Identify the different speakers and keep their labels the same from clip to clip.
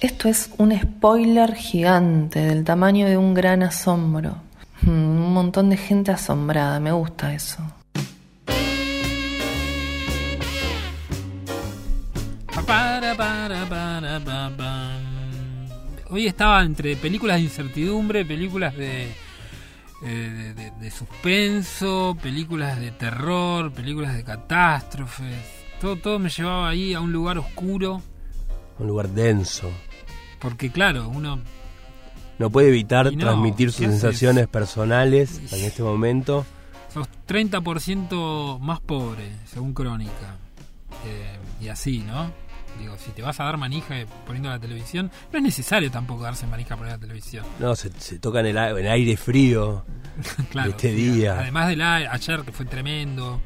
Speaker 1: Esto es un spoiler gigante del tamaño de un gran asombro. Mm, Un montón de gente asombrada, me gusta eso.
Speaker 2: Hoy estaba entre películas de incertidumbre, películas de, eh, de, de- de suspenso, películas de terror, películas de catástrofes. Todo, todo me llevaba ahí a un lugar oscuro,
Speaker 3: Un lugar denso.
Speaker 2: Porque claro, uno
Speaker 3: No puede evitar
Speaker 2: no,
Speaker 3: transmitir
Speaker 2: ¿qué
Speaker 3: sus
Speaker 2: haces?
Speaker 3: sensaciones personales en este momento.
Speaker 2: sos 30% más pobre, según Crónica. Eh, y así, ¿no? Digo, si te vas a dar manija poniendo la televisión, no es necesario tampoco darse manija poniendo la televisión.
Speaker 3: No, se, se toca en el, en aire frío.
Speaker 2: claro,
Speaker 3: este día.
Speaker 2: Además de la ayer que fue tremendo,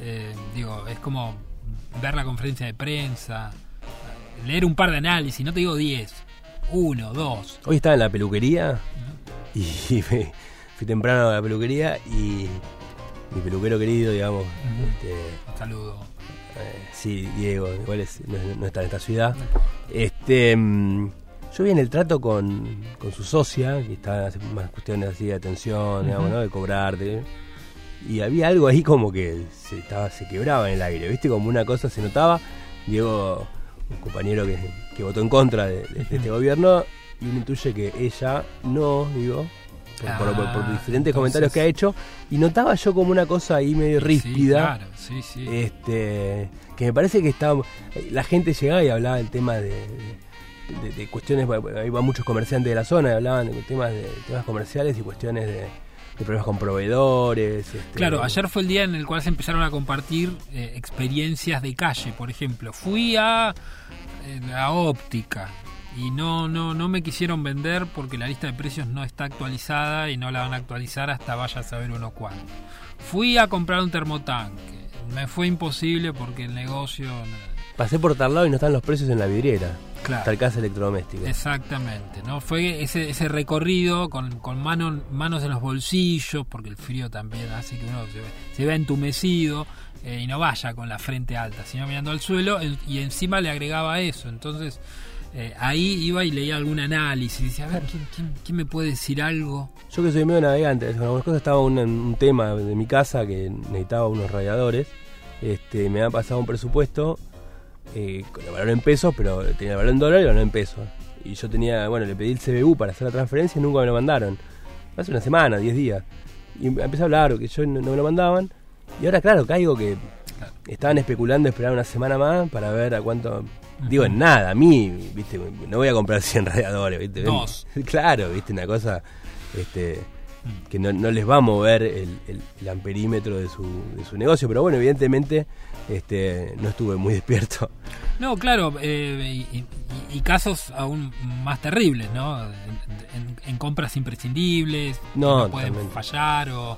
Speaker 2: eh, digo, es como ver la conferencia de prensa, leer un par de análisis, no te digo 10, uno, dos.
Speaker 3: Hoy estaba en la peluquería y fui, fui temprano a la peluquería y mi peluquero querido, digamos, este,
Speaker 2: Un saludo.
Speaker 3: eh, sí, Diego, igual es- no, no está en esta ciudad. Este, mm, yo vi en el trato con, con su socia, que está hace más cuestiones así de atención, digamos, ¿no? de cobrarte. Y había algo ahí como que se, estaba, se quebraba en el aire, ¿viste? Como una cosa se notaba. Diego, un compañero que, que votó en contra de, de- de este gobierno, y uno intuye que ella no, digo, por, por- por- por
Speaker 2: Ah,
Speaker 3: diferentes
Speaker 2: entonces-
Speaker 3: comentarios que ha hecho. Y notaba yo como una cosa ahí medio ríspida.
Speaker 2: Sí, claro, sí, sí.
Speaker 3: Este, que me parece que estaba, la gente llegaba y hablaba del tema de, de- de cuestiones, ahí van muchos comerciantes de la zona y hablaban de temas de temas comerciales y cuestiones de, de problemas con proveedores. este,
Speaker 2: Claro, ayer fue el día en el cual se empezaron a compartir eh, experiencias de calle, por ejemplo. Fui a eh, la óptica y no, no, no me quisieron vender porque la lista de precios no está actualizada y no la van a actualizar hasta vaya a saber uno cuándo. Fui a comprar un termotanque. Me fue imposible porque el negocio...
Speaker 3: Pasé por tal lado y no están los precios en la vidriera.
Speaker 2: Claro.
Speaker 3: Tal casa electrodoméstica.
Speaker 2: Exactamente, ¿no? Fue ese, ese recorrido con, con mano- manos en los bolsillos, porque el frío también hace que uno se, ve- se vea entumecido eh, y no vaya con la frente alta, sino mirando al suelo el- y encima le agregaba eso. Entonces eh, ahí iba y leía algún análisis, decía, a ver, ¿quién, quién- quién me puede decir algo?
Speaker 3: Yo que soy medio navegante, con algunas cosas estaba un, un tema de mi casa que necesitaba unos radiadores. Este, me ha pasado un presupuesto eh, con el valor en pesos, pero tenía el valor en dólares y el valor en pesos. Y yo tenía, bueno, le pedí el CBU para hacer la transferencia y nunca me lo mandaron. Hace una semana, 10 días. Y empecé a hablar que yo no, no me lo mandaban. Y ahora, claro, caigo que estaban especulando esperar una semana más para ver a cuánto. Digo, en nada, a mí, viste, no voy a comprar 100 radiadores, viste.
Speaker 2: Dos.
Speaker 3: Claro, viste, una cosa este que no, no les va a mover el, el- el amperímetro de su, de su negocio, pero bueno, evidentemente este no estuve muy despierto.
Speaker 2: No, claro, eh, y, y- y casos aún más terribles, ¿no? En, compras imprescindibles, que
Speaker 3: No,
Speaker 2: no pueden fallar, o,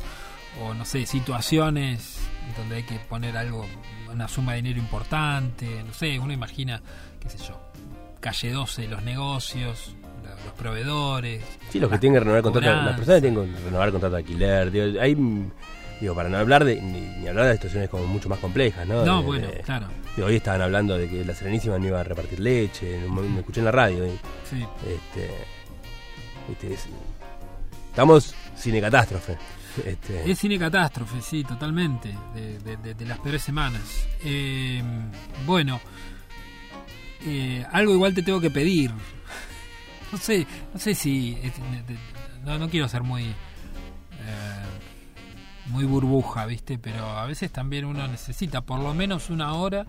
Speaker 2: o no sé, situaciones donde hay que poner algo, una suma de dinero importante, no sé, uno imagina, qué sé yo, calle 12, los negocios, los proveedores.
Speaker 3: Sí, los que tienen que renovar contrato, las personas que tienen que renovar contrato de alquiler, digo, hay digo, para no hablar de ni, ni hablar de situaciones como mucho más complejas, ¿no?
Speaker 2: No,
Speaker 3: De-
Speaker 2: bueno,
Speaker 3: de-
Speaker 2: claro,
Speaker 3: hoy estaban hablando de que la Serenísima no iba a repartir leche, me escuché en la radio. y,
Speaker 2: sí.
Speaker 3: este, viste, es- estamos cine catástrofe. Este,
Speaker 2: Es cine catástrofe, sí, totalmente, de, de- de- de las peores semanas. Eh, bueno, eh, algo igual te tengo que pedir. No sé, no sé si... de- No, no quiero ser muy... eh, muy burbuja, ¿viste? Pero a veces también uno necesita por lo menos una hora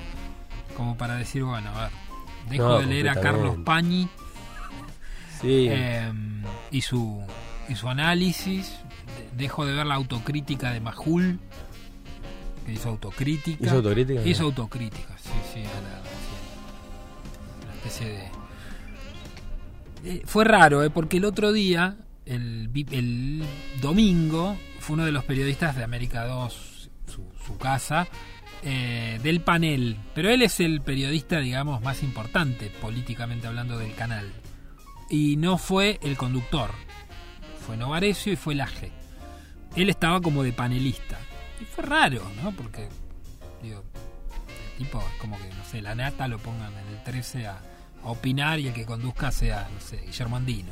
Speaker 2: como para decir, bueno, a ver, dejo
Speaker 3: No,
Speaker 2: de leer a Carlos. Pañi
Speaker 3: sí.
Speaker 2: eh, y su y su análisis de- dejo de ver la autocrítica de Majul que hizo autocrítica
Speaker 3: ¿Hizo autocrítica?
Speaker 2: hizo autocrítica sí sí a la- sí, una especie de Eh, fue raro eh, porque el otro día el, el domingo fue uno de los periodistas de América 2 su, casa eh, del panel pero él es el periodista digamos más importante políticamente hablando del canal y no fue el conductor. Fue Novarecio y fue Laje. Él estaba como de panelista. Y fue raro, ¿no? Porque, digo, el tipo, como que, no sé, la nata lo pongan en el 13 a,
Speaker 4: a opinar y el que conduzca sea, no sé, Guillermo Andino,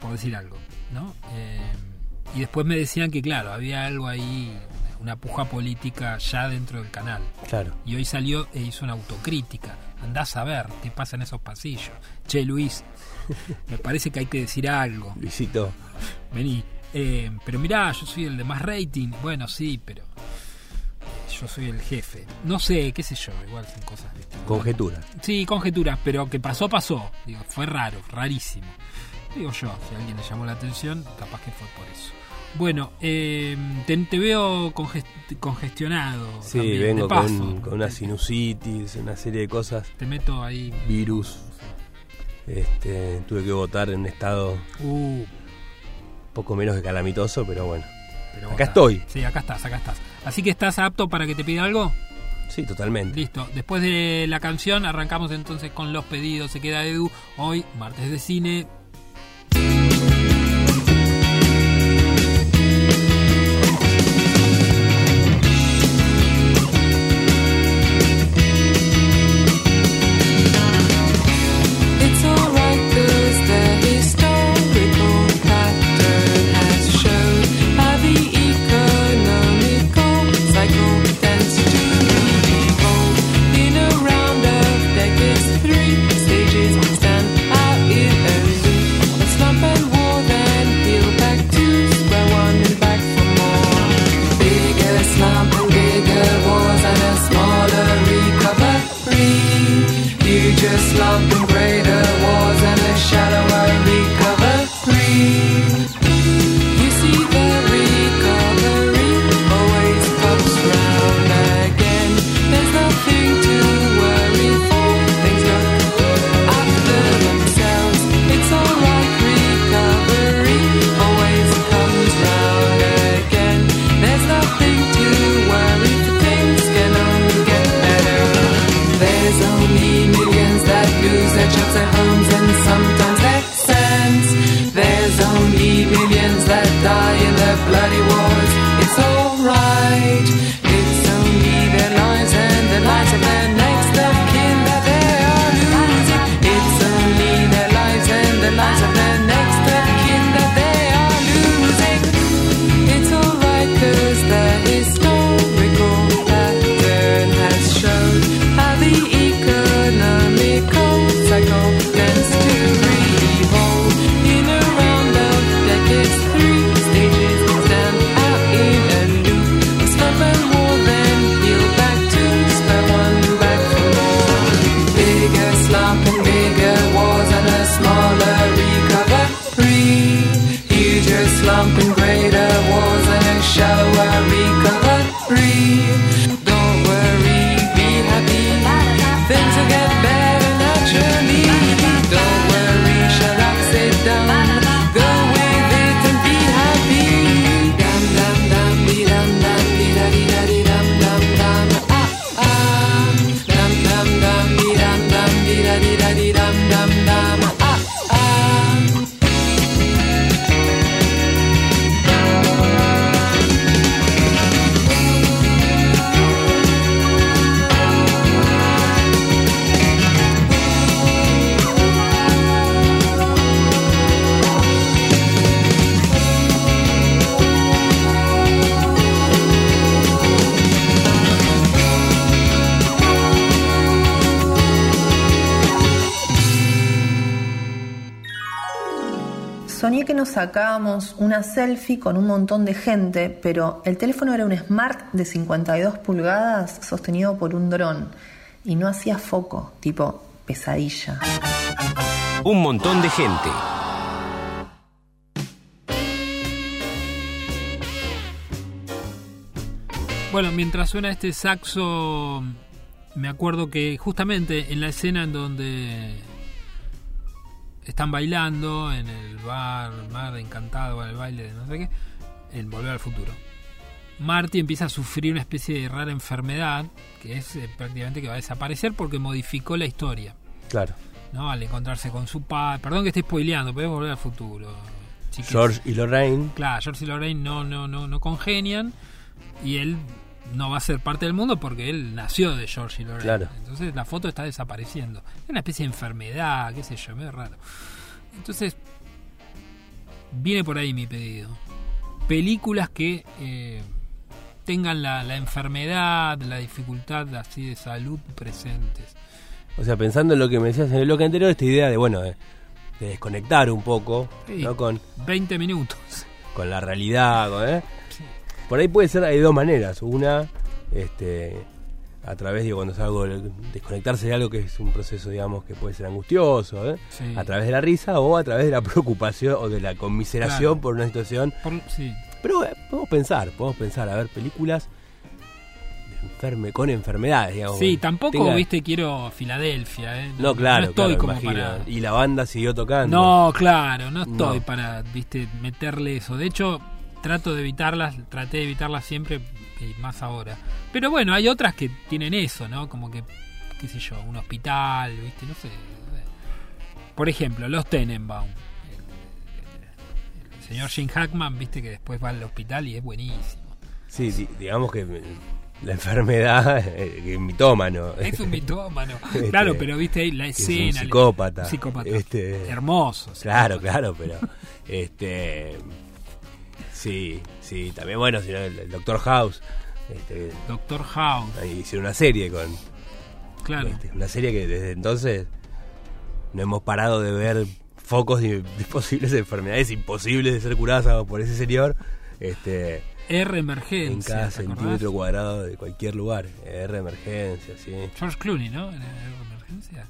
Speaker 4: por decir algo, ¿no? Eh, y después me decían que, claro, había algo ahí, una puja política ya dentro del canal.
Speaker 3: Claro.
Speaker 4: Y hoy salió e hizo una autocrítica. Andás a ver qué pasa en esos pasillos. Che, Luis, me parece que hay que decir algo.
Speaker 3: Luisito.
Speaker 4: Vení. Eh, pero mirá, yo soy el de más rating. Bueno, sí, pero yo soy el jefe. No sé, qué sé yo, igual son cosas. ¿viste?
Speaker 3: Conjetura.
Speaker 4: Sí, conjeturas, pero que pasó, pasó. Digo, fue raro, rarísimo. Digo yo, si a alguien le llamó la atención, capaz que fue por eso. Bueno, eh, te, te veo conges- congestionado.
Speaker 3: Sí,
Speaker 4: también, de
Speaker 3: vengo
Speaker 4: paso.
Speaker 3: con, con una sinusitis, una serie de cosas,
Speaker 4: Te meto ahí.
Speaker 3: virus. Este, tuve que votar en estado
Speaker 4: Uh,
Speaker 3: poco menos que calamitoso, pero bueno.
Speaker 4: pero
Speaker 3: Acá estoy.
Speaker 4: Sí, acá estás, acá estás. Así que estás apto para que te pida algo.
Speaker 3: Sí, totalmente.
Speaker 4: Listo. Después de la canción, arrancamos entonces con los pedidos. Se queda Edu. Hoy, martes de cine.
Speaker 1: shadow que nos sacábamos una selfie con un montón de gente, pero el teléfono era un Smart de 52 pulgadas sostenido por un dron y no hacía foco, tipo pesadilla.
Speaker 5: Un montón de gente.
Speaker 4: Bueno, mientras suena este saxo, me acuerdo que justamente en la escena en donde están bailando en el bar, mar encantado, en el baile de no sé qué, en Volver al Futuro. Marty empieza a sufrir una especie de rara enfermedad que es eh, prácticamente que va a desaparecer porque modificó la historia.
Speaker 3: Claro.
Speaker 4: ¿no? Al encontrarse con su padre. Perdón que esté spoileando, podemos volver al futuro. chiques.
Speaker 3: George y Lorraine.
Speaker 4: Claro, George y Lorraine no, no, no, no congenian y él
Speaker 2: no va a ser parte del mundo porque él nació de George Lorenz.
Speaker 3: Claro.
Speaker 2: Entonces la foto está desapareciendo. Es una especie de enfermedad, qué sé yo, medio raro. Entonces, viene por ahí mi pedido. Películas que eh, tengan la, la enfermedad, la dificultad así de salud presentes.
Speaker 3: O sea, pensando en lo que me decías en el bloque anterior, esta idea de, bueno, de, de desconectar un poco,
Speaker 2: Sí.
Speaker 3: ¿no? Con,
Speaker 2: 20 minutos.
Speaker 3: con la realidad, ¿eh? Por ahí puede ser de dos maneras. Una, este, a través de cuando es algo, desconectarse de algo que es un proceso, digamos, que puede ser angustioso, ¿eh?
Speaker 2: Sí.
Speaker 3: a través de la risa o a través de la preocupación o de la conmiseración
Speaker 2: Claro.
Speaker 3: por una situación.
Speaker 2: Por- sí.
Speaker 3: Pero eh, podemos pensar, podemos pensar, a ver, películas de enferme, con enfermedades, digamos.
Speaker 2: Sí, tampoco,
Speaker 3: tenga-
Speaker 2: viste, quiero Filadelfia, ¿eh?
Speaker 3: No, claro,
Speaker 2: No estoy
Speaker 3: claro,
Speaker 2: como
Speaker 3: imagino.
Speaker 2: para...
Speaker 3: Y la banda siguió tocando.
Speaker 2: No, claro, no estoy
Speaker 3: No.
Speaker 2: para, viste, meterle eso. De hecho, trato de evitarlas, traté de evitarlas siempre y más ahora. Pero bueno, hay otras que tienen eso, ¿no? Como que, qué sé yo, un hospital, viste, no sé. Por ejemplo, los Tenenbaum. El, el señor Jim Hackman, viste, que después va al hospital y es buenísimo.
Speaker 3: Sí, di- digamos que eh, la enfermedad eh, que es mitómano.
Speaker 2: Es un mitómano.
Speaker 3: Este,
Speaker 2: claro, pero viste ahí la
Speaker 3: es
Speaker 2: escena.
Speaker 3: un psicópata.
Speaker 2: Psicópata.
Speaker 3: Este,
Speaker 2: Hermoso.
Speaker 3: Claro, claro, pero este sí, sí, también bueno, si no, el, el Doctor House, este,
Speaker 2: Doctor House.
Speaker 3: ahí hicieron una serie con
Speaker 2: Claro.
Speaker 3: este, una serie que desde entonces no hemos parado de ver focos de, de posibles enfermedades imposibles de ser curadas por ese señor, este
Speaker 2: R
Speaker 3: en
Speaker 2: emergencia.
Speaker 3: cada
Speaker 2: ¿te acordás?
Speaker 3: centímetro cuadrado de cualquier lugar, R emergencia, sí.
Speaker 2: George Clooney, ¿no? En R emergencia.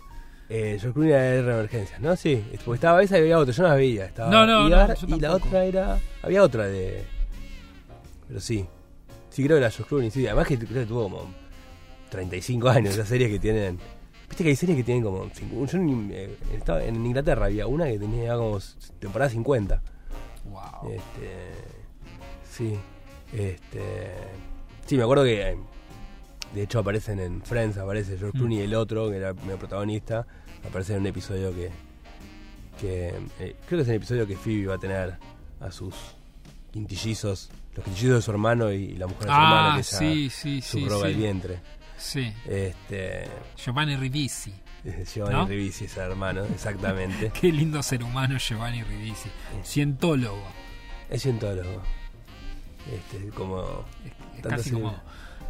Speaker 3: Eh, creo que era R emergencia, ¿no? Sí, porque estaba esa y había otra, yo no la veía. Estaba
Speaker 2: No, no,
Speaker 3: Ibar
Speaker 2: no,
Speaker 3: y la otra era. Había otra de. Pero sí. Sí, creo que era George Clooney, sí. Además que creo que tuvo como 35 años, esas series que tienen. Viste que hay series que tienen como. Yo en, eh, en Inglaterra había una que tenía como temporada 50.
Speaker 2: Wow.
Speaker 3: Este. Sí. Este. Sí, me acuerdo que. eh, De hecho, aparecen en Friends, aparece George
Speaker 2: Mm.
Speaker 3: Clooney y el otro, que era primer protagonista. Aparece en un episodio que. que eh, creo que es el episodio que Phoebe va a tener a sus quintillizos. Los quintillizos de su hermano y, la mujer de su hermano,
Speaker 2: Ah,
Speaker 3: que ella
Speaker 2: sí, sí, sí.
Speaker 3: subroga el
Speaker 2: sí.
Speaker 3: vientre.
Speaker 2: Sí.
Speaker 3: Este.
Speaker 2: Giovanni Ribisi.
Speaker 3: Giovanni
Speaker 2: ¿No?
Speaker 3: Ribisi es el hermano, exactamente.
Speaker 2: Qué lindo ser humano Giovanni Ribisi. Cientólogo.
Speaker 3: es cientólogo. Este, como.
Speaker 2: Es, casi como,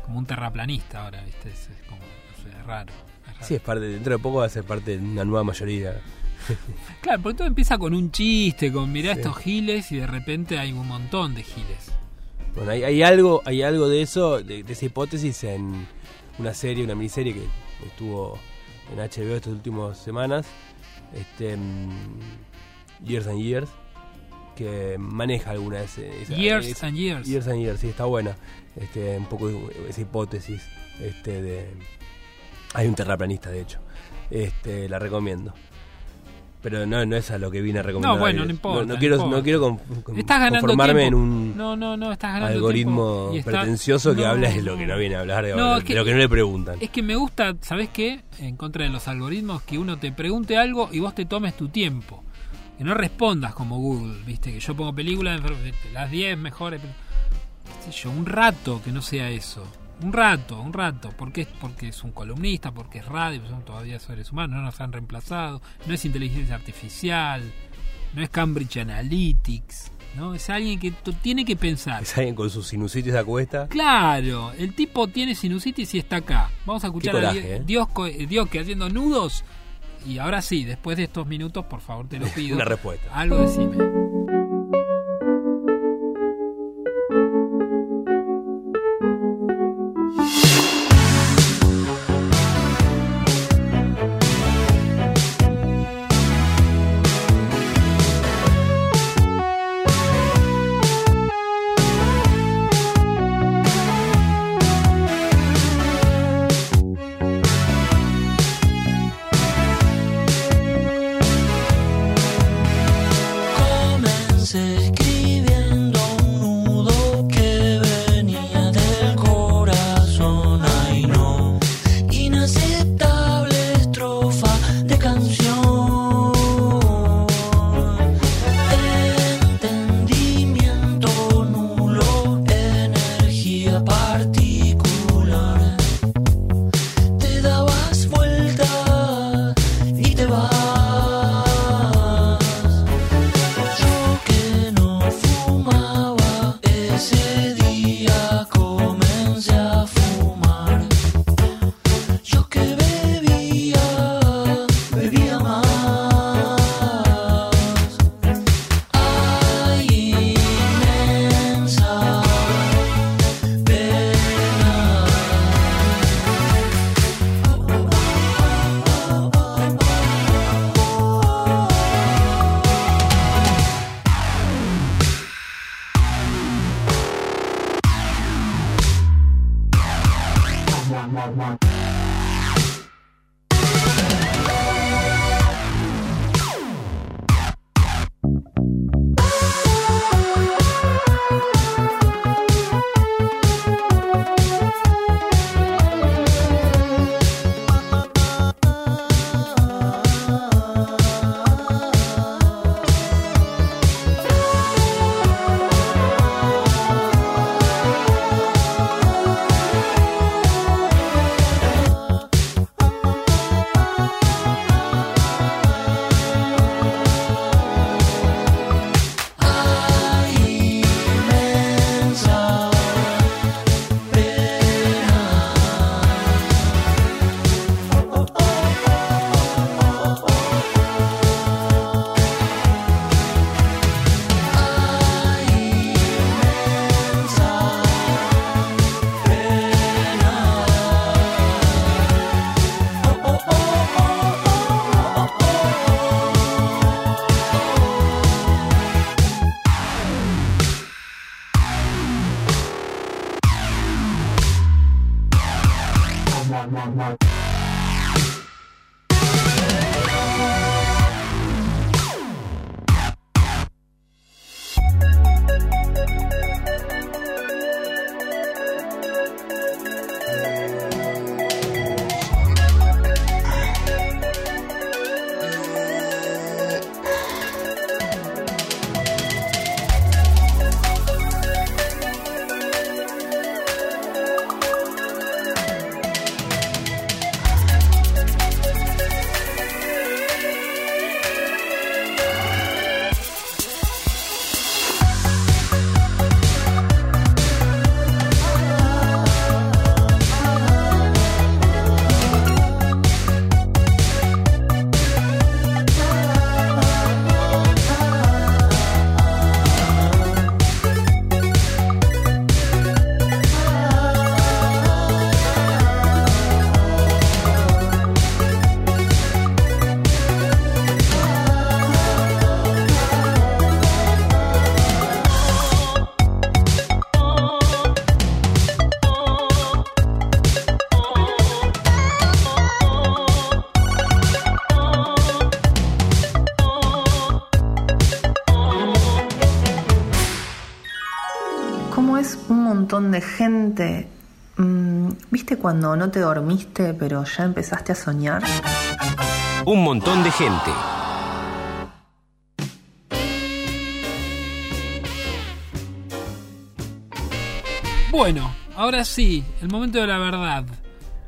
Speaker 2: como un terraplanista ahora, ¿viste? Es, es como, no sé, raro.
Speaker 3: Sí, es parte, dentro de poco va a ser parte de una nueva mayoría.
Speaker 2: Claro, porque todo empieza con un chiste, con mirá
Speaker 3: Sí.
Speaker 2: estos giles y de repente hay un montón de giles.
Speaker 3: Bueno, hay, hay algo, hay algo de eso, de, de esa hipótesis en una serie, una miniserie que estuvo en HBO estas últimas semanas, este mm, Years and Years, que maneja alguna de ese- esa,
Speaker 2: Years
Speaker 3: esa-
Speaker 2: and years.
Speaker 3: Years and Years, sí, está buena. Este, un poco esa hipótesis, este de hay un terraplanista de hecho. Este, la recomiendo. Pero no, no es a lo que vine a recomendar.
Speaker 2: No, bueno, no importa,
Speaker 3: No,
Speaker 2: no
Speaker 3: quiero,
Speaker 2: importa.
Speaker 3: no quiero con- con-
Speaker 2: Estás ganando
Speaker 3: conformarme
Speaker 2: tiempo.
Speaker 3: en un
Speaker 2: No, no, no, estás ganando
Speaker 3: algoritmo
Speaker 2: está-
Speaker 3: pretencioso que habla de lo que no viene a hablar, de,
Speaker 2: es que-
Speaker 3: lo que no le preguntan.
Speaker 2: Es que me gusta, ¿sabes qué? En contra de los algoritmos, que uno te pregunte algo y vos te tomes tu tiempo. Que no respondas como Google, ¿viste? Que yo pongo películas, las 10 mejores. pel- qué sé yo, un rato que no sea eso. Un rato, un rato. ¿Por qué? Porque es un columnista, porque es radio, porque son todavía seres humanos, no nos han reemplazado. No es inteligencia artificial, no es Cambridge Analytics, ¿no? Es alguien que tiene que pensar.
Speaker 3: Es alguien con su sinusitis a cuesta.
Speaker 2: Claro, el tipo tiene sinusitis y está acá. Vamos a escuchar a
Speaker 3: coraje,
Speaker 2: Di-
Speaker 3: ¿eh?
Speaker 2: Dios, eh, Dios que haciendo nudos. Y ahora sí, después de estos minutos, por favor, te lo pido.
Speaker 3: Una respuesta.
Speaker 2: Algo decime.
Speaker 1: music gente. Mm, ¿Viste cuando no te dormiste pero ya empezaste a soñar?
Speaker 5: Un montón de gente.
Speaker 2: Bueno, ahora sí, el momento de la verdad,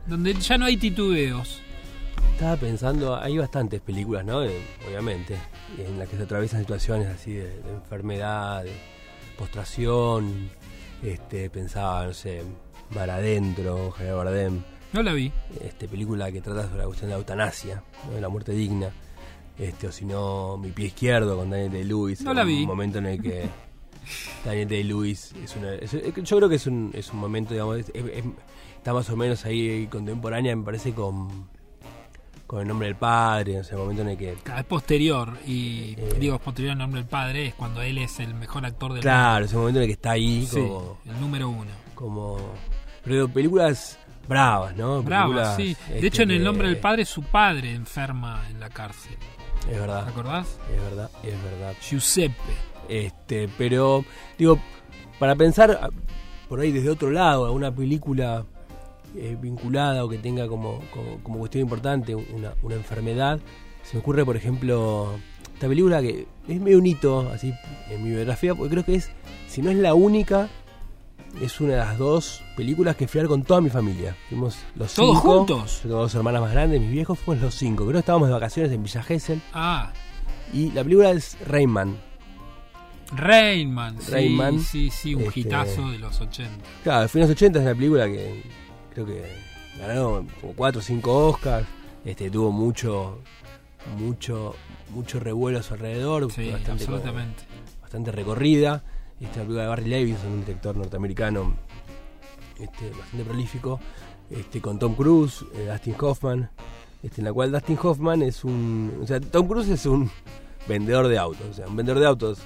Speaker 2: donde ya no hay titubeos.
Speaker 3: Estaba pensando, hay bastantes películas, ¿no? De- obviamente, en las que se atraviesan situaciones así de, de enfermedad, de postración. Este, pensaba, no sé, Mar Adentro, Javier Bardem.
Speaker 2: No la vi.
Speaker 3: Este, película que trata sobre la cuestión de la eutanasia, ¿no? de la muerte digna. Este, o si no, Mi pie izquierdo con Daniel Day-Lewis.
Speaker 2: No la
Speaker 3: Un
Speaker 2: vi.
Speaker 3: momento en el que Daniel Day-Lewis es una. es- yo creo que es un, es un momento, digamos, es- es- está más o menos ahí contemporánea, me parece, con, con el nombre del padre, o sea, el momento en el que.
Speaker 2: Es posterior, y
Speaker 3: Eh.
Speaker 2: digo posterior al nombre del padre, es cuando él es el mejor actor del
Speaker 3: Claro, ese momento en el que está ahí
Speaker 2: mundo. Sí,
Speaker 3: como.
Speaker 2: el número uno.
Speaker 3: como pero películas bravas, ¿no? Películas,
Speaker 2: sí.
Speaker 3: este,
Speaker 2: De hecho, en el nombre del padre, su padre enferma en la cárcel.
Speaker 3: Es
Speaker 2: ¿Te
Speaker 3: verdad,
Speaker 2: acordás?
Speaker 3: es verdad, es verdad.
Speaker 2: Giuseppe.
Speaker 3: Este, pero digo, para pensar a- por ahí desde otro lado, alguna película eh, vinculada o que tenga como, como, como cuestión importante una, una enfermedad, se me ocurre, por ejemplo, esta película que es medio un hito así en mi biografía, porque creo que es, si no es la única, es una de las dos películas que fui a ver con toda mi familia. Fuimos los
Speaker 2: ¿Todos
Speaker 3: cinco.
Speaker 2: juntos?
Speaker 3: Yo tengo dos hermanas más grandes, mis viejos fuimos los cinco. Creo que estábamos de vacaciones en Villa Gesell.
Speaker 2: Ah,
Speaker 3: Y la película es Rayman.
Speaker 2: Rainman. Sí, sí, sí, un
Speaker 3: Este-
Speaker 2: hitazo de los 80.
Speaker 3: Claro, fue en los 80 es una película que creo que ganó como 4 o 5 Oscars. Este, tuvo mucho, mucho, mucho revuelo a su alrededor.
Speaker 2: Sí,
Speaker 3: bastante,
Speaker 2: absolutamente.
Speaker 3: como- bastante recorrida. Este, una película de Barry Levinson, un director norteamericano este, bastante prolífico. Este, con Tom Cruise, eh, Dustin Hoffman. Este, en la cual Dustin Hoffman es un. O sea, Tom Cruise es un vendedor de autos. O sea, un vendedor de autos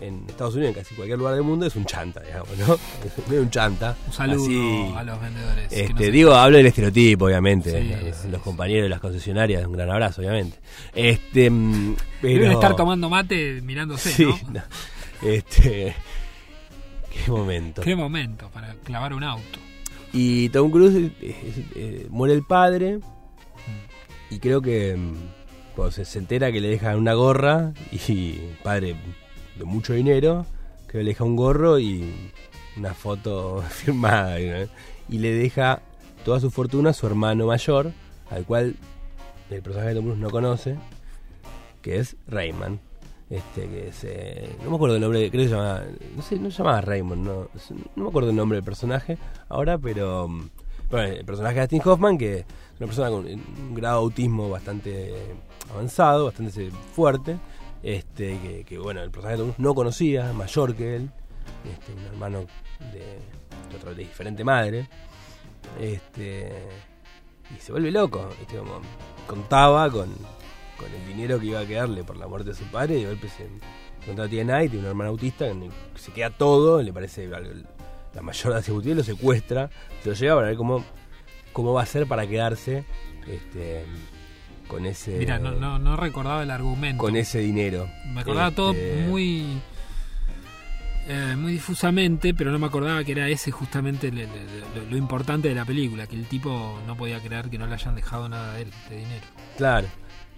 Speaker 3: en Estados Unidos, en casi cualquier lugar del mundo, es un chanta, digamos, ¿no? Es un chanta.
Speaker 2: Un saludo
Speaker 3: Así,
Speaker 2: a los vendedores.
Speaker 3: este,
Speaker 2: no
Speaker 3: digo, hablo del estereotipo, obviamente.
Speaker 2: Sí,
Speaker 3: los
Speaker 2: sí,
Speaker 3: los
Speaker 2: sí.
Speaker 3: compañeros de las concesionarias, un gran abrazo, obviamente. Este, mm, pero...
Speaker 2: Deben estar tomando mate mirándose,
Speaker 3: Sí,
Speaker 2: ¿no?
Speaker 3: no. Este. Qué momento.
Speaker 2: Qué momento para clavar un auto.
Speaker 3: Y Tom Cruise eh, muere el padre. Y creo que mm, cuando se, se entera que le dejan una gorra y padre de mucho dinero, que le deja un gorro y una foto firmada. Y le deja toda su fortuna a su hermano mayor, al cual el personaje de Tom Cruise no conoce, que es Rayman. Este, que es, eh, no me acuerdo el nombre, creo que se llamaba, no sé, no se llamaba Raymond, no, no me acuerdo el nombre del personaje ahora, pero bueno, el personaje de Dustin Hoffman, que es una persona con un grado de autismo bastante avanzado, bastante fuerte, este, que, bueno, el personaje de Tom no conocía, mayor que él, este, un hermano de, de de diferente madre, este, y se vuelve loco, este, como contaba con, con el dinero que iba a quedarle por la muerte de su padre, y de golpe se encuentra no tiene y tiene un hermano autista, que se queda todo, le parece la mayor de las lo secuestra, se lo lleva para ver cómo, cómo va a ser para quedarse este, con ese
Speaker 2: Mira, no, no, no recordaba el argumento.
Speaker 3: con ese dinero.
Speaker 2: Me acordaba todo
Speaker 3: Este,
Speaker 2: muy eh, muy difusamente, pero no me acordaba que era ese justamente lo, lo importante de la película, que el tipo no podía creer que no le hayan dejado nada de él, de dinero.
Speaker 3: Claro.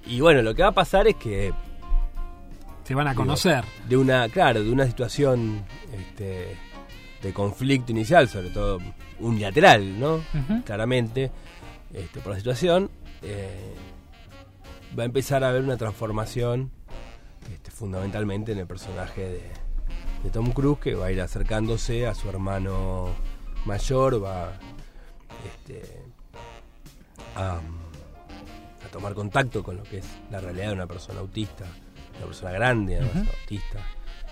Speaker 3: Y bueno, lo que va a pasar es que
Speaker 2: Se van a
Speaker 3: Digo,
Speaker 2: conocer.
Speaker 3: de una, claro, de una situación este, de conflicto inicial, sobre todo unilateral, ¿no? Claramente, este, por la situación, eh, va a empezar a haber una transformación este, fundamentalmente en el personaje de, de Tom Cruise, que va a ir acercándose a su hermano mayor, va este, a, a tomar contacto con lo que es la realidad de una persona autista, una persona grande, además, autista.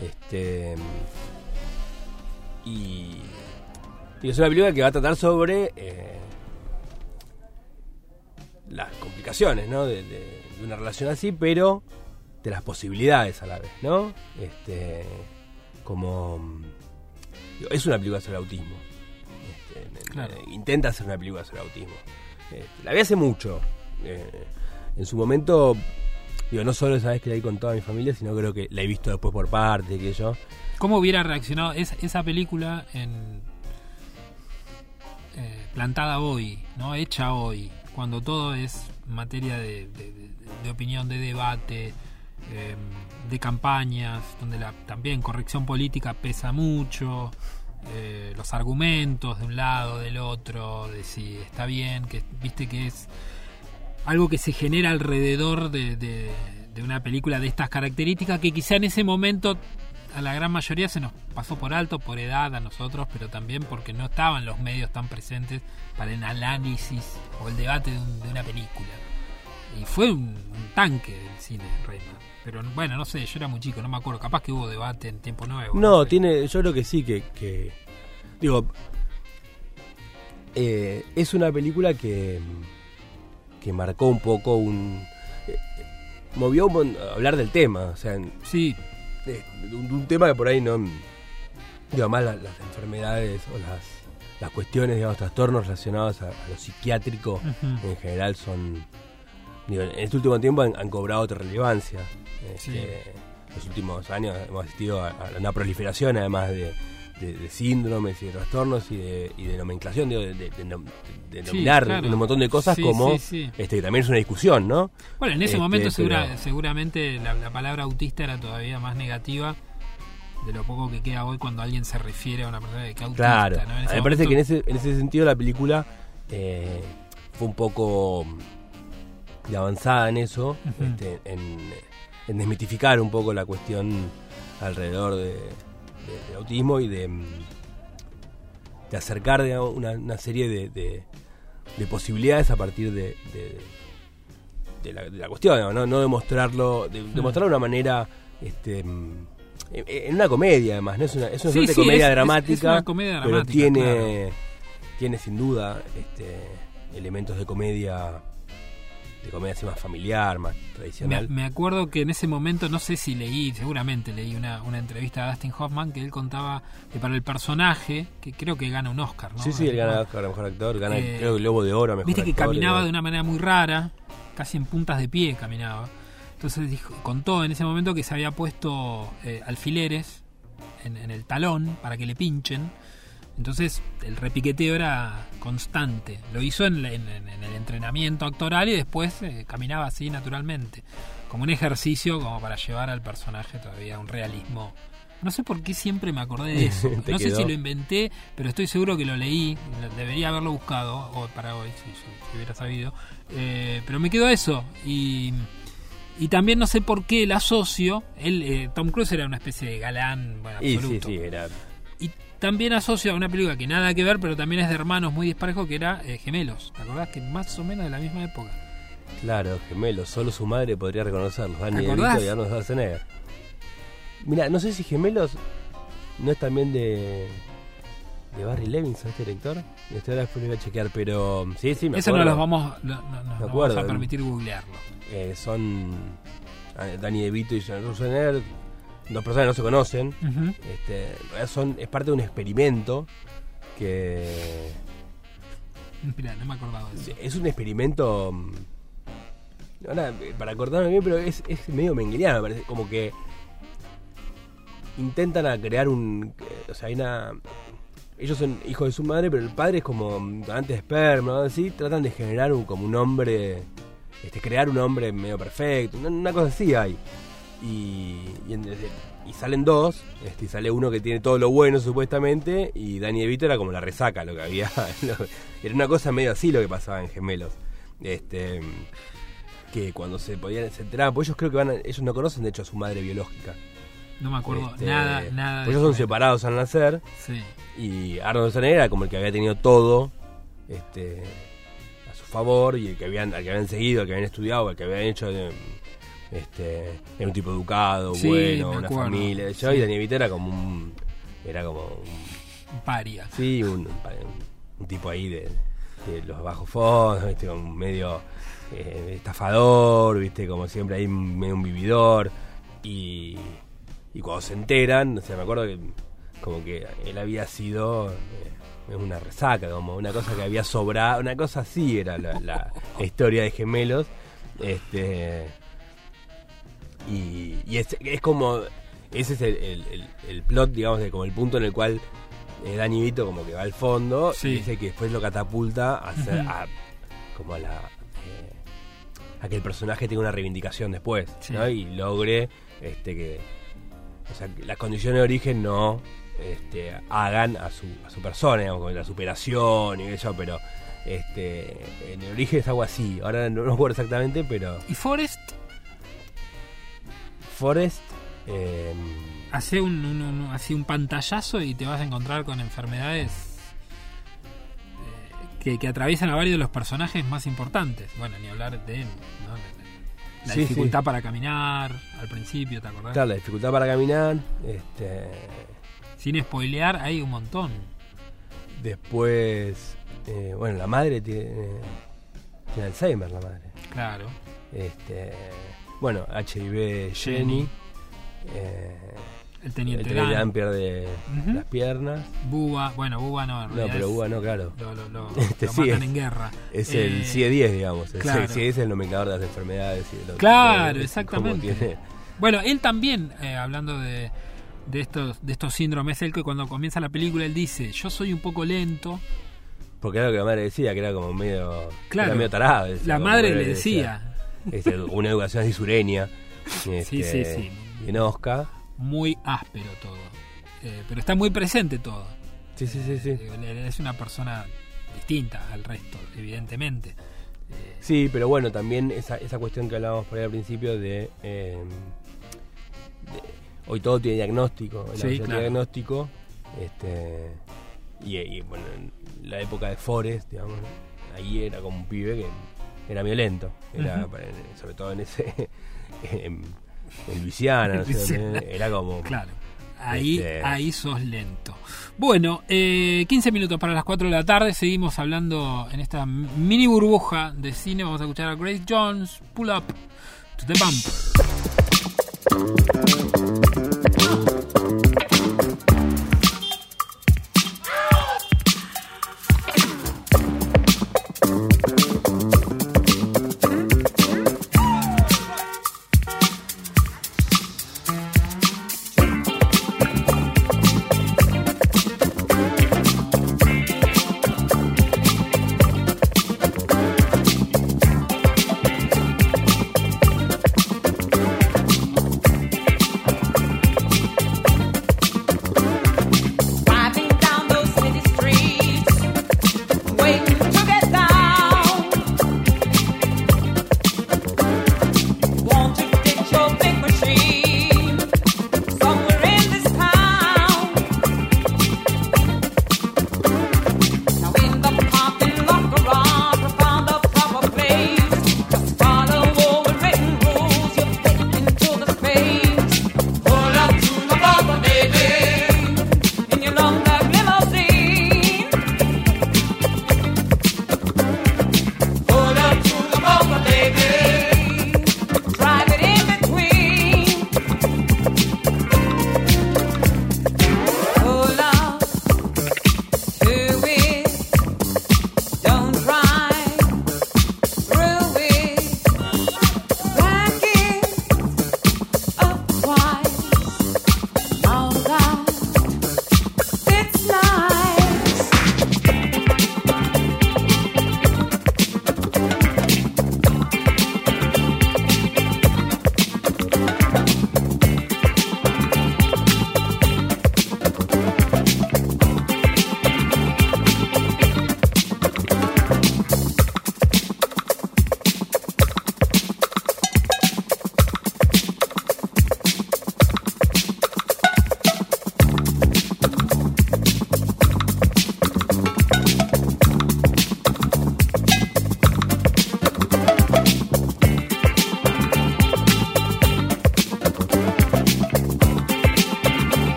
Speaker 3: Este, y, y es una película que va a tratar sobre eh, las complicaciones ¿no? de, de- de una relación así, pero de las posibilidades a la vez, ¿no? Este, como digo, es una película sobre autismo. Este,
Speaker 2: Claro.
Speaker 3: intenta hacer una película sobre autismo. Este, la vi hace mucho. eh, en su momento Digo, no solo esa vez que la vi con toda mi familia, sino creo que la he visto después por parte, que yo.
Speaker 2: ¿Cómo hubiera reaccionado esa, esa película en eh, plantada hoy, no hecha hoy, cuando todo es materia de, opinión, de debate, eh, de campañas, donde la, también corrección política pesa mucho, eh, los argumentos de un lado, del otro, de si está bien, que viste que es algo que se genera alrededor de, de- de una película de estas características que quizá en ese momento a la gran mayoría se nos pasó por alto, por edad a nosotros, pero también porque no estaban los medios tan presentes para el análisis o el debate de, un- de una película. Y fue un, un tanque del cine, Reyna. Pero bueno, no sé, yo era muy chico, no me acuerdo. Capaz que hubo debate en tiempo nuevo.
Speaker 3: No,
Speaker 2: sé.
Speaker 3: tiene, yo creo que sí, que, que- digo, eh, es una película que, que marcó un poco un, eh, movió un hablar del tema, o sea, en-
Speaker 2: Sí,
Speaker 3: de, de un, de un tema que por ahí no, digo, más la- las, enfermedades o las, las cuestiones, digamos, trastornos relacionados a, a lo psiquiátrico en general son, digo, en este último tiempo han, han cobrado otra relevancia.
Speaker 2: Sí.
Speaker 3: Este, Los últimos años hemos asistido a, a una proliferación además de, de- de síndromes y de trastornos y de, y de nomenclación, digo, de, de- de de
Speaker 2: Sí,
Speaker 3: nominar
Speaker 2: claro.
Speaker 3: un montón de cosas
Speaker 2: Sí,
Speaker 3: como,
Speaker 2: sí,
Speaker 3: este que también es una discusión, ¿no?
Speaker 2: Bueno, en ese
Speaker 3: Este,
Speaker 2: momento
Speaker 3: pero-
Speaker 2: seguramente la, la palabra autista era todavía más negativa de lo poco que queda hoy cuando alguien se refiere a una persona que es autista.
Speaker 3: Claro, me parece que en ese, en ese sentido la película eh, fue un poco de avanzada en eso, este, en, en desmitificar un poco la cuestión alrededor de, de- del autismo y de, mm, de acercar digamos, una, una serie de, de- de posibilidades a partir de, de- de la, de la cuestión, digamos, ¿no? no demostrarlo, de, demostrarlo de una manera... Este, mm, en una comedia además, ¿no? es una, es una
Speaker 2: Sí,
Speaker 3: suerte de
Speaker 2: sí,
Speaker 3: comedia
Speaker 2: es-
Speaker 3: dramática,
Speaker 2: es una comedia
Speaker 3: pero
Speaker 2: dramática,
Speaker 3: tiene, tiene sin duda este, elementos de comedia, de comedia así más familiar, más tradicional.
Speaker 2: me acuerdo que en ese momento, no sé si leí, seguramente leí una, una entrevista a Dustin Hoffman que él contaba que para el personaje, que creo que gana un Oscar, ¿no?
Speaker 3: Sí, sí, él gana Oscar a mejor actor, gana
Speaker 2: Eh,
Speaker 3: creo que el Globo de Oro a mejor
Speaker 2: Viste que
Speaker 3: actor,
Speaker 2: caminaba
Speaker 3: y-
Speaker 2: de una manera muy rara, casi en puntas de pie caminaba. Entonces dijo, contó en ese momento que se había puesto eh, alfileres en, en el talón para que le pinchen. Entonces el repiqueteo era constante. Lo hizo en, el entrenamiento actoral y después eh, caminaba así naturalmente. Como un ejercicio como para llevar al personaje todavía un realismo. No sé por qué siempre me acordé de eso. No sé
Speaker 3: quedó.
Speaker 2: si lo inventé, pero estoy seguro que lo leí. Debería haberlo buscado o para hoy, si, si- si hubiera sabido. Eh, pero me quedó eso. Y, y también no sé por qué el asocio. Él, eh, Tom Cruise era una especie de galán bueno,
Speaker 3: Y sí,
Speaker 2: absoluto.
Speaker 3: sí, era...
Speaker 2: Y también asocio a una película que nada que ver, pero también es de hermanos muy disparejos, que era eh, Gemelos. ¿Te acordás? Que más o menos de la misma época.
Speaker 3: Claro, gemelos, solo su madre podría reconocerlos, Danny
Speaker 2: ¿Te
Speaker 3: DeVito
Speaker 2: acordás?
Speaker 3: y Arnold Schwarzenegger. Mira, no sé si gemelos no es también de de Barry Levinson, este director. Este ahora después lo voy a chequear, pero sí, sí, me
Speaker 2: Eso no los vamos, no, no- no- vamos a permitir googlearlo.
Speaker 3: Eh, son eh, Danny DeVito y Arnold Schwarzenegger, dos personas que no se conocen. Este, son, es parte de un experimento que
Speaker 2: Mirá, no me acordaba de eso.
Speaker 3: Es un experimento. mm, Ahora, para acordarme bien, pero es, es medio mengueliano, me parece. Como que. Intentan crear un. eh, O sea, hay una. Ellos son hijos de su madre, pero el padre es como mm, donante de esperma, ¿no? Así. Tratan de generar un, como un hombre. Este, crear un hombre medio perfecto. Una, una cosa así hay. Y, y, en- y salen dos. Este, y sale uno que tiene todo lo bueno, supuestamente. Y Danny DeVito era como la resaca, lo que había. lo- era una cosa medio así lo que pasaba en Gemelos. Este que cuando se podían se enteraban, pues ellos creo que van a- ellos no conocen de hecho a su madre biológica.
Speaker 2: No me acuerdo
Speaker 3: Este,
Speaker 2: nada, nada. de
Speaker 3: ellos son separados al nacer
Speaker 2: Sí.
Speaker 3: y Arnold Schwarzenegger era como el que había tenido todo este a su favor y el que habían al que habían seguido, al que habían estudiado, al que habían hecho eh, este era un tipo educado,
Speaker 2: Sí,
Speaker 3: bueno, una familia, yo
Speaker 2: Sí.
Speaker 3: y Dani Vito era como un era como un
Speaker 2: Un paria.
Speaker 3: Sí, un, un- un tipo ahí de, de los bajos fondos, ¿viste? Como medio eh, estafador, ¿viste? Como siempre ahí medio un vividor. Y, y cuando se enteran, o sea, me acuerdo que como que él había sido eh, una resaca, como una cosa que había sobrado, una cosa así era la, la historia de gemelos. Este Y, y es, es como. Ese es el, el- plot, digamos, de como el punto en el cual eh, Danny Vito como que va al fondo
Speaker 2: Sí.
Speaker 3: y dice que después lo catapulta a ser a, como a la eh, a que el personaje tenga una reivindicación después
Speaker 2: Sí.
Speaker 3: ¿no? y logre este que o sea que las condiciones de origen no este, hagan a su, a su persona digamos, como la superación y eso pero este en el origen es algo así ahora no me acuerdo exactamente pero
Speaker 2: Y Forrest
Speaker 3: Forrest eh,
Speaker 2: hace un, un- un- pantallazo y te vas a encontrar con enfermedades eh, que, que atraviesan a varios de los personajes más importantes. Bueno, ni hablar de él, ¿no? La, la
Speaker 3: Sí,
Speaker 2: dificultad
Speaker 3: sí.
Speaker 2: para caminar al principio, ¿te acordás?
Speaker 3: claro, la dificultad para caminar este
Speaker 2: Sin spoilear, hay un montón.
Speaker 3: Después, eh, bueno, la madre tiene, tiene Alzheimer, la madre.
Speaker 2: Claro.
Speaker 3: Este, bueno, HIV
Speaker 2: Jenny.
Speaker 3: Eh,
Speaker 2: El
Speaker 3: el
Speaker 2: teniente
Speaker 3: teniente Dan pierde
Speaker 2: Ujú.
Speaker 3: las piernas.
Speaker 2: Buba, bueno, Buba no, en
Speaker 3: No, pero
Speaker 2: es-
Speaker 3: Uba no, claro.
Speaker 2: lo, lo- lo-
Speaker 3: Este
Speaker 2: lo
Speaker 3: sí
Speaker 2: matan
Speaker 3: es-
Speaker 2: en guerra.
Speaker 3: Es
Speaker 2: Eh,
Speaker 3: el CIE-10, digamos. El
Speaker 2: claro.
Speaker 3: CIE-10 es el nomenclador de las enfermedades. Y de lo-
Speaker 2: Claro,
Speaker 3: de- de-
Speaker 2: exactamente.
Speaker 3: tiene-
Speaker 2: Bueno, él también, eh, hablando de, de estos de estos síndromes, él que cuando comienza la película él dice, yo soy un poco lento.
Speaker 3: porque era lo que la madre decía, que era como medio,
Speaker 2: Claro.
Speaker 3: era medio tarado. decía,
Speaker 2: La madre le decía,
Speaker 3: este, una educación así sureña.
Speaker 2: sí,
Speaker 3: este,
Speaker 2: sí.
Speaker 3: En Oscar.
Speaker 2: muy áspero todo. Eh, pero está muy presente todo.
Speaker 3: Sí, sí, sí, sí.
Speaker 2: Eh, es una persona distinta al resto, evidentemente. Eh,
Speaker 3: Sí, pero bueno, también esa, esa cuestión que hablábamos por ahí al principio de, de- hoy todo tiene diagnóstico, el
Speaker 2: Sí, claro.
Speaker 3: diagnóstico, este y, y, bueno, en la época de Forrest, digamos, ahí era como un pibe que era violento, era para- sobre todo en ese en, en Luisiana, no sé era como
Speaker 2: Claro. Ahí,
Speaker 3: Este-
Speaker 2: ahí sos lento. Bueno, eh, 15 minutos para las 4 de la tarde. Seguimos hablando en esta mini burbuja de cine. Vamos a escuchar a Grace Jones, Pull Up to the Bumper.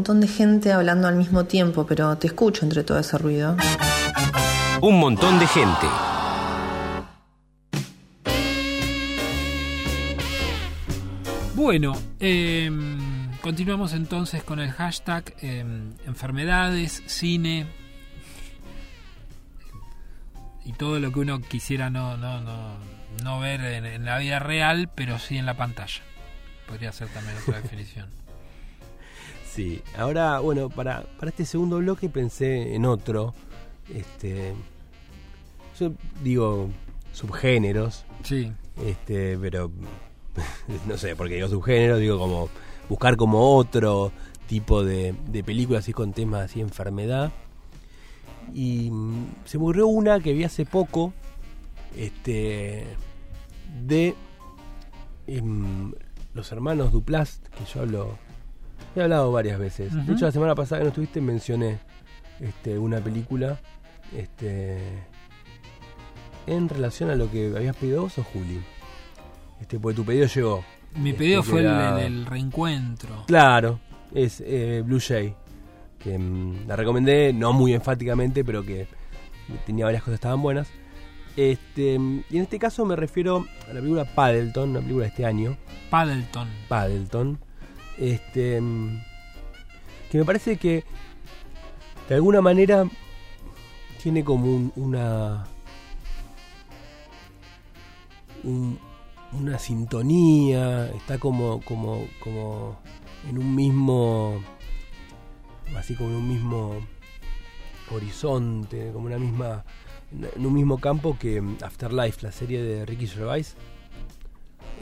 Speaker 1: Montón de gente hablando al mismo tiempo, pero te escucho entre todo ese ruido.
Speaker 5: Un montón de gente.
Speaker 2: Bueno, eh, continuamos entonces con el hashtag eh, enfermedades, cine y todo lo que uno quisiera no, no, no, no ver en, en la vida real, pero sí en la pantalla. Podría ser también otra definición.
Speaker 3: Sí, ahora, bueno, para, para este segundo bloque pensé en otro. Este. Yo digo subgéneros,
Speaker 2: Sí,
Speaker 3: este, pero no sé, porque digo subgéneros, digo como buscar como otro tipo de, de películas así con temas así enfermedad. Y mm, se me ocurrió una que vi hace poco, este, de em, los hermanos Duplast, que yo hablo, he hablado varias veces. De hecho, la semana pasada que no estuviste mencioné este, una película, este, en relación a lo que habías pedido vos o Juli. Este, porque tu pedido llegó.
Speaker 2: mi
Speaker 3: Este,
Speaker 2: pedido fue el,
Speaker 3: era-
Speaker 2: el- el reencuentro.
Speaker 3: Claro, es eh, Blue Jay. Que mm, la recomendé, no muy enfáticamente, pero que tenía varias cosas que estaban buenas. Este, mm, y en este caso me refiero a la película Paddleton, una película de este año.
Speaker 2: Paddleton.
Speaker 3: Paddleton. Este, que me parece que de alguna manera tiene como un- una un- una sintonía, está como como como en un mismo así como en un mismo horizonte, como una misma en un mismo campo que Afterlife, la serie de Ricky Gervais.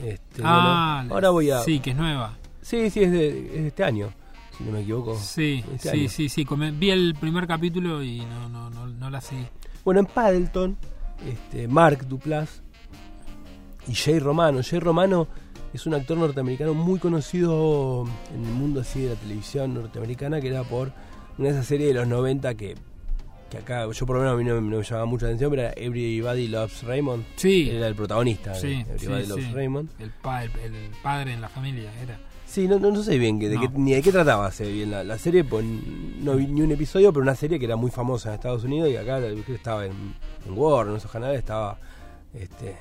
Speaker 3: Este,
Speaker 2: ah,
Speaker 3: bueno, ahora voy a
Speaker 2: Sí, que es nueva.
Speaker 3: Sí, sí, es de, es de este año, si no me equivoco.
Speaker 2: Sí,
Speaker 3: Este
Speaker 2: sí, sí, sí. vi el primer capítulo y no, no, no, no la seguí.
Speaker 3: Bueno, en Paddleton, este, Mark Duplass y Jay Romano. Jay Romano es un actor norteamericano muy conocido en el mundo así de la televisión norteamericana, que era por una de esas series de los 90 que, que acá, yo por lo menos a mí no, me- no me llamaba mucha atención, pero era Everybody Loves Raymond.
Speaker 2: Sí,
Speaker 3: Él era el protagonista de
Speaker 2: sí,
Speaker 3: Everybody
Speaker 2: sí,
Speaker 3: Loves
Speaker 2: sí.
Speaker 3: Raymond.
Speaker 2: El, pa- el, el padre en la familia era.
Speaker 3: Sí, no, no, no sé bien que, de
Speaker 2: No.
Speaker 3: qué- ni de qué trataba sé bien la, la serie, pues no vi ni un episodio, pero una serie que era muy famosa en Estados Unidos y acá estaba en, en Warner, en esos canales estaba este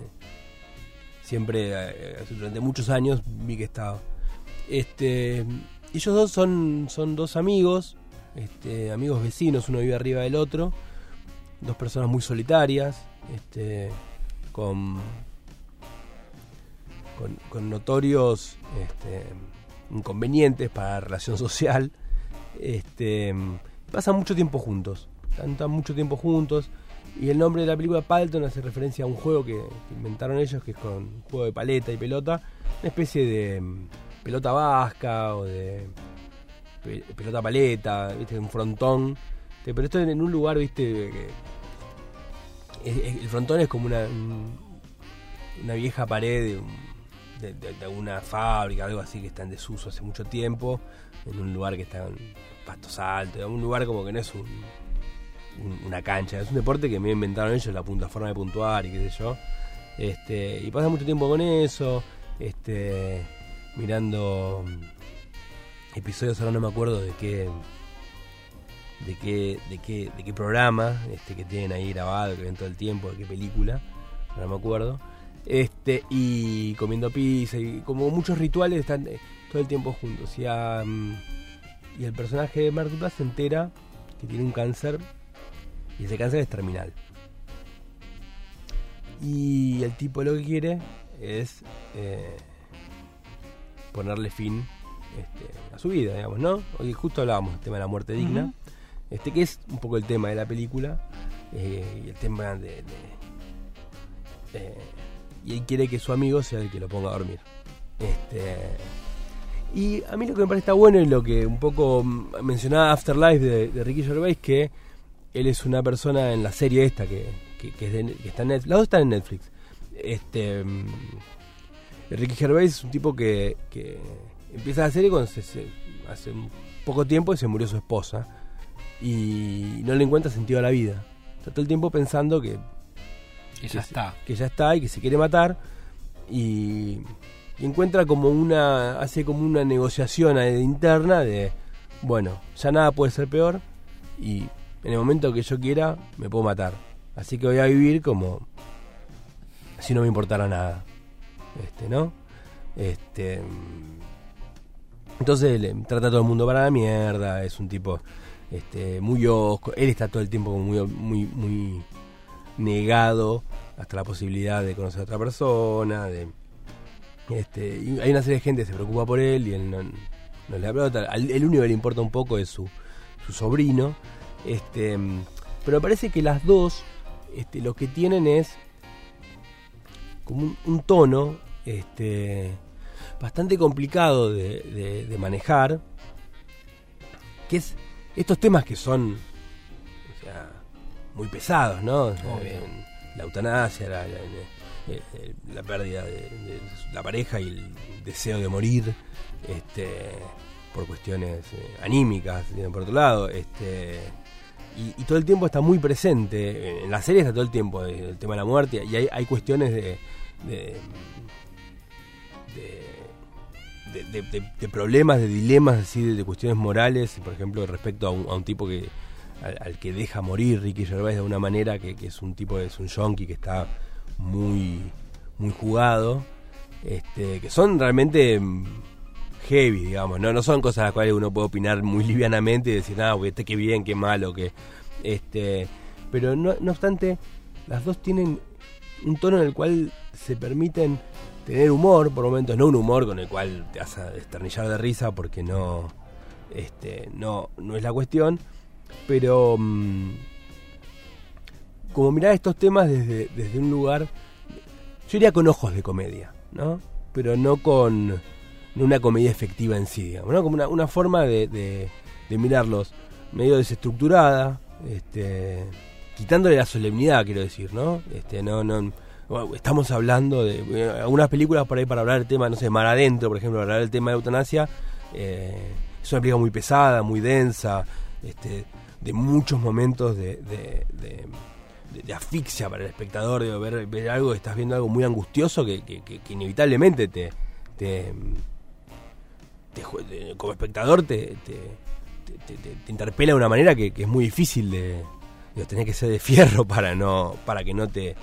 Speaker 3: siempre eh, durante muchos años vi que estaba. Este ellos dos son son dos amigos, este amigos vecinos, uno vive arriba del otro, dos personas muy solitarias, este con con, con notorios este, inconvenientes para la relación social. Este, pasan mucho tiempo juntos, están mucho tiempo juntos. Y el nombre de la película Paddleton hace referencia a un juego que, inventaron ellos, que es con juego de paleta y pelota, una especie de mm, pelota vasca o de pe- pelota paleta, ¿viste? un frontón. Este, Pero esto en, un lugar, viste, que el frontón es como una, un- una vieja pared un- de, de- alguna fábrica, algo así que está en desuso hace mucho tiempo, en un lugar que está en pastos altos, un lugar como que no es un- una cancha, es un deporte que me inventaron ellos, la punta forma de puntuar y qué sé yo. Este, y pasa mucho tiempo con eso, este, mirando mm, episodios, ahora no me acuerdo de qué de qué, de qué, de qué programa este, que tienen ahí grabado, que ven todo el tiempo, de qué película, no me acuerdo. Este, y comiendo pizza, y como muchos rituales están eh, todo el tiempo juntos. Y, a, y el personaje de Mark Duplass se entera que tiene un cáncer y ese cáncer es terminal. Y el tipo lo que quiere es eh, ponerle fin este, a su vida, digamos, ¿no? Hoy justo hablábamos del tema de la muerte digna, este que es un poco el tema de la película eh, y el tema de, de- y él quiere que su amigo sea el que lo ponga a dormir. Este y a mí lo que me parece está bueno y lo que un poco mm, mencionaba Afterlife de, Ricky Gervais que él es una persona en la serie esta que, que, es de- está en Netflix. Las dos están en Netflix. Este mm, Ricky Gervais es un tipo que, que empieza la serie cuando se, se- hace poco tiempo y se murió su esposa y no le encuentra sentido a la vida. Está todo el tiempo pensando que,
Speaker 2: Que ya está.
Speaker 3: que ya está y que se quiere matar. Y, y encuentra como una hace como una negociación interna de bueno ya nada puede ser peor y en el momento que yo quiera me puedo matar. Así que voy a vivir como si no me importara nada. Este no este entonces le trata a todo el mundo para la mierda es un tipo este muy osco él está todo el tiempo como muy muy muy negado hasta la posibilidad de conocer a otra persona, de este, y hay una serie de gente que se preocupa por él y él no, le pelota. Al- El único que le importa un poco es su, su sobrino. Este, pero me parece que las dos este, lo que tienen es como un, tono este, bastante complicado de, de- de manejar, que es estos temas que son o sea, muy pesados, ¿no? En- La eutanasia, la, la- eh, eh, la pérdida de, de la pareja y el deseo de morir, este, por cuestiones eh, anímicas, por otro lado, este, y, y todo el tiempo está muy presente, en la serie está todo el tiempo eh, el tema de la muerte, y hay, hay cuestiones de- de- de problemas, de dilemas, así, de, de cuestiones morales, por ejemplo, respecto a un, a un tipo que al, que deja morir Ricky Gervais de una manera que, es un tipo, es un yonki que está muy, muy jugado, este, que son realmente mm, heavy, digamos, ¿no? no son cosas a las cuales uno puede opinar muy livianamente y decir, ah, este qué bien, qué malo, que este, pero no, no obstante, las dos tienen un tono en el cual se permiten tener humor por momentos, no un humor con el cual te vas a desternillar de risa porque no, este, no, no es la cuestión, pero mm, como mirar estos temas desde, desde un lugar, yo iría con ojos de comedia, ¿no? Pero no con una comedia efectiva en sí, digamos, ¿no? Como una, una forma de, de- mirarlos medio desestructurada, este, quitándole la solemnidad, quiero decir, ¿no? Este, no, no, estamos hablando de algunas películas por ahí para hablar del tema, no sé, Mar Adentro, por ejemplo, hablar del tema de eutanasia, eh, es una película muy pesada, muy densa, este, de muchos momentos de, de, de- asfixia para el espectador, de ver, ver algo, estás viendo algo muy angustioso que, que- inevitablemente te, te, como espectador te, te, te- te- te- te interpela de una manera que, es muy difícil de, de tener que ser de fierro para no para que no te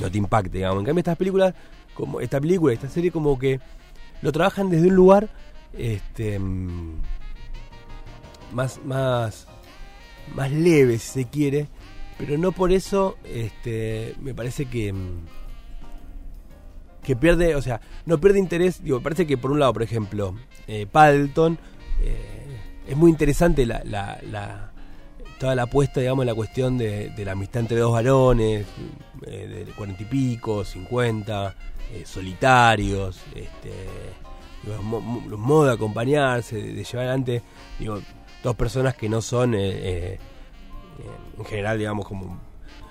Speaker 3: no te impacte digamos. En cambio estas películas como esta película esta serie como que lo trabajan desde un lugar este mm, más más más leve si se quiere pero no por eso este me parece que mm, que pierde, o sea, no pierde interés. Digo, me parece que por un lado, por ejemplo, eh, Paddleton eh, es muy interesante la, la, la- toda la apuesta, digamos, en la cuestión de, de la amistad entre dos varones, eh, de cuarenta y pico, cincuenta, eh, solitarios, este, los modos de acompañarse, de, de llevar adelante, digo, dos personas que no son, eh, eh, en general, digamos, como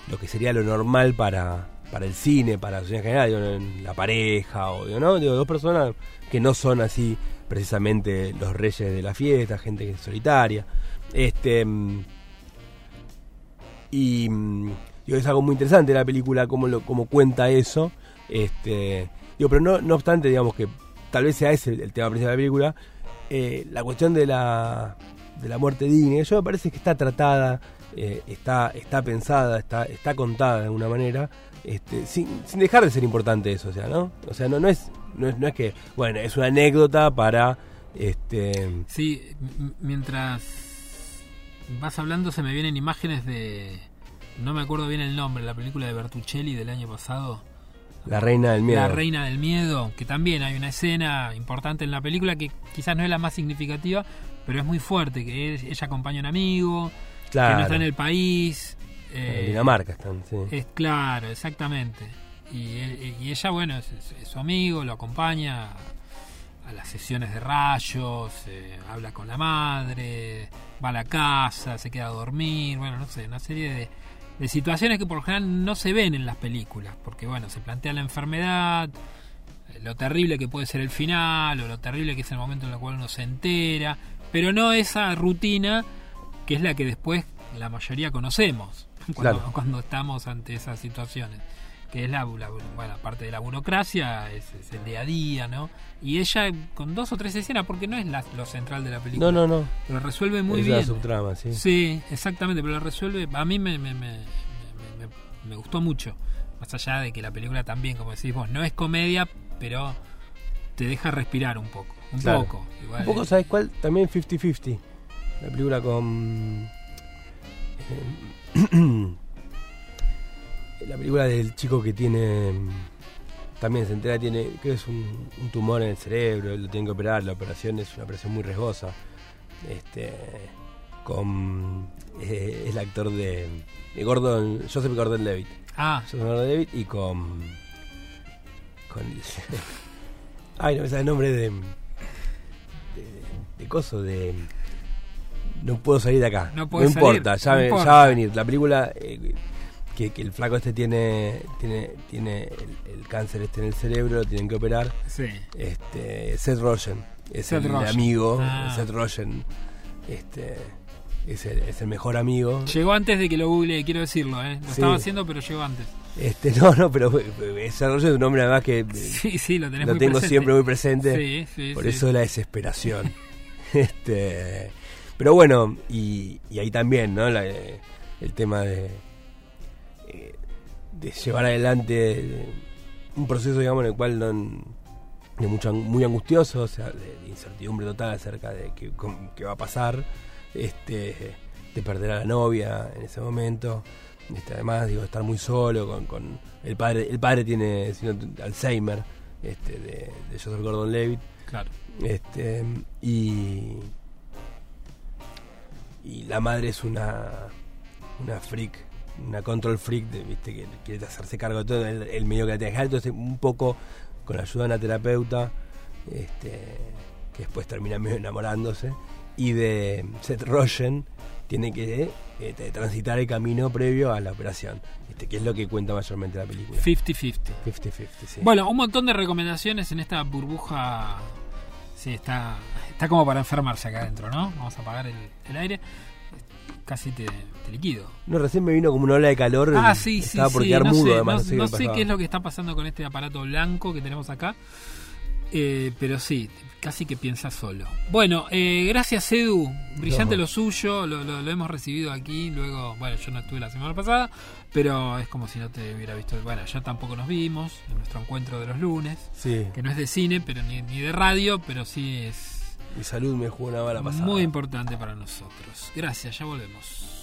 Speaker 3: lo que sería lo normal para, para el cine, para la sociedad en general, la pareja, o ¿no? Digo, dos personas que no son así precisamente los reyes de la fiesta, gente que es solitaria. Este. mm, Y mm, digo, es algo muy interesante la película, cómo, cómo cuenta eso. Este, digo, pero no, no obstante, digamos que tal vez sea ese el, tema principal de la película, eh, la cuestión de la, de la muerte digna, yo me parece que está tratada, eh, está, está pensada, está, está contada de alguna manera, este, sin, sin dejar de ser importante eso, o sea, ¿no? O sea, no, no, es, no, es, no es que, bueno, es una anécdota para... Este,
Speaker 2: Sí, mientras vas hablando se me vienen imágenes de... No me acuerdo bien el nombre, la película de Bertuccelli del año pasado.
Speaker 3: la reina del miedo.
Speaker 2: La Reina del Miedo, que también hay una escena importante en la película que quizás no es la más significativa, pero es muy fuerte, que es- ella acompaña a un amigo, que no está en el país. eh,
Speaker 3: en Dinamarca están, sí.
Speaker 2: Es claro, exactamente. Y, él- y ella, bueno, es, su amigo, lo acompaña a las sesiones de rayos, eh, habla con la madre, va a la casa, se queda a dormir, bueno, no sé, una serie de, de situaciones que por lo general no se ven en las películas, porque bueno, se plantea la enfermedad, eh, lo terrible que puede ser el final, o lo terrible que es el momento en el cual uno se entera, pero no esa rutina que es la que después la mayoría conocemos cuando,
Speaker 3: Claro.
Speaker 2: cuando estamos ante esas situaciones que es la, la- bueno, parte de la burocracia, es, es el día a día, ¿no? Y ella con dos o tres escenas, porque no es la- lo central de la película,
Speaker 3: No, no, no.
Speaker 2: pero resuelve muy
Speaker 3: es
Speaker 2: bien.
Speaker 3: una subtrama, sí.
Speaker 2: Sí, exactamente, pero lo resuelve. A mí me, me, me, me- me- me gustó mucho. Más allá de que la película también, como decís vos, no es comedia, pero te deja respirar un poco. Un
Speaker 3: Claro.
Speaker 2: poco. Igual,
Speaker 3: Un poco,
Speaker 2: eh,
Speaker 3: ¿sabes cuál? También 50-50. La película con. eh, la película del chico que tiene. También se entera, tiene. Creo que es un, un tumor en el cerebro, lo tienen que operar. La operación es una operación muy riesgosa. Este. Con. eh, el actor de. de Gordon. Joseph Gordon Levitt.
Speaker 2: Ah,
Speaker 3: Joseph Gordon Levitt y con. Con. Ay, no me sale el nombre de. De, coso, de. No puedo salir de acá.
Speaker 2: No
Speaker 3: No,
Speaker 2: puedes
Speaker 3: importa,
Speaker 2: salir,
Speaker 3: ya,
Speaker 2: no
Speaker 3: me-
Speaker 2: importa.
Speaker 3: ya va a venir. La película. eh, que, que el flaco este tiene tiene tiene el, el cáncer este en el cerebro, lo tienen que operar.
Speaker 2: sí.
Speaker 3: Este, Seth Rogen es
Speaker 2: Seth
Speaker 3: el
Speaker 2: Rogen.
Speaker 3: amigo.
Speaker 2: Ah.
Speaker 3: Seth Rogen este, es, el, es el mejor amigo.
Speaker 2: Llegó antes de que lo googleé, quiero decirlo, ¿eh? Lo
Speaker 3: Sí.
Speaker 2: estaba haciendo, pero llegó antes.
Speaker 3: Este, no, no, pero eh, Seth Rogen es un hombre además que eh,
Speaker 2: Sí, sí, lo tenés
Speaker 3: lo
Speaker 2: muy
Speaker 3: tengo
Speaker 2: presente.
Speaker 3: siempre muy presente.
Speaker 2: Sí, sí,
Speaker 3: Por eso la desesperación. este, pero bueno, y, y ahí también, ¿no? La- el tema de, eh, de llevar adelante un proceso, digamos, en el cual no, de mucho, muy angustioso, o sea, de, incertidumbre total acerca de qué va a pasar, este, de perder a la novia en ese momento. Este, además, digo, estar muy solo con, con el padre. El padre tiene sino, Alzheimer, este, de, de Joseph Gordon-Levitt.
Speaker 2: Claro.
Speaker 3: Este, y, y la madre es una, una freak, una control freak, de, ¿viste? que quiere hacerse cargo de todo, el, el medio que la tiene que. Entonces, un poco con la ayuda de una terapeuta, este, que después termina medio enamorándose, y de Seth Rogen, tiene que eh, te- transitar el camino previo a la operación, ¿viste? que es lo que cuenta mayormente la película.
Speaker 2: 50-50.
Speaker 3: 50-50, sí.
Speaker 2: Bueno, un montón de recomendaciones en esta burbuja. Sí, está, está como para enfermarse acá adentro, ¿no? Vamos a apagar el, el aire. Casi te, te liquido.
Speaker 3: No, recién me vino como una ola de calor.
Speaker 2: Ah, sí, sí,
Speaker 3: Estaba por quedar
Speaker 2: no
Speaker 3: mudo,
Speaker 2: sé,
Speaker 3: además.
Speaker 2: no,
Speaker 3: No,
Speaker 2: no
Speaker 3: sé, qué,
Speaker 2: es lo que está pasando con este aparato blanco que tenemos acá. Eh, pero sí, casi que piensa solo. Bueno, eh, gracias Edu. Brillante
Speaker 3: No.
Speaker 2: lo suyo. Lo, lo- lo hemos recibido aquí. Luego, bueno, yo no estuve la semana pasada. Pero es como si no te hubiera visto. Bueno, ya tampoco nos vimos en nuestro encuentro de los lunes.
Speaker 3: Sí,
Speaker 2: Que no es de cine, pero ni, ni de radio. Pero sí es
Speaker 3: mi salud me jugó una bala pasada.
Speaker 2: muy importante para nosotros. Gracias, ya volvemos.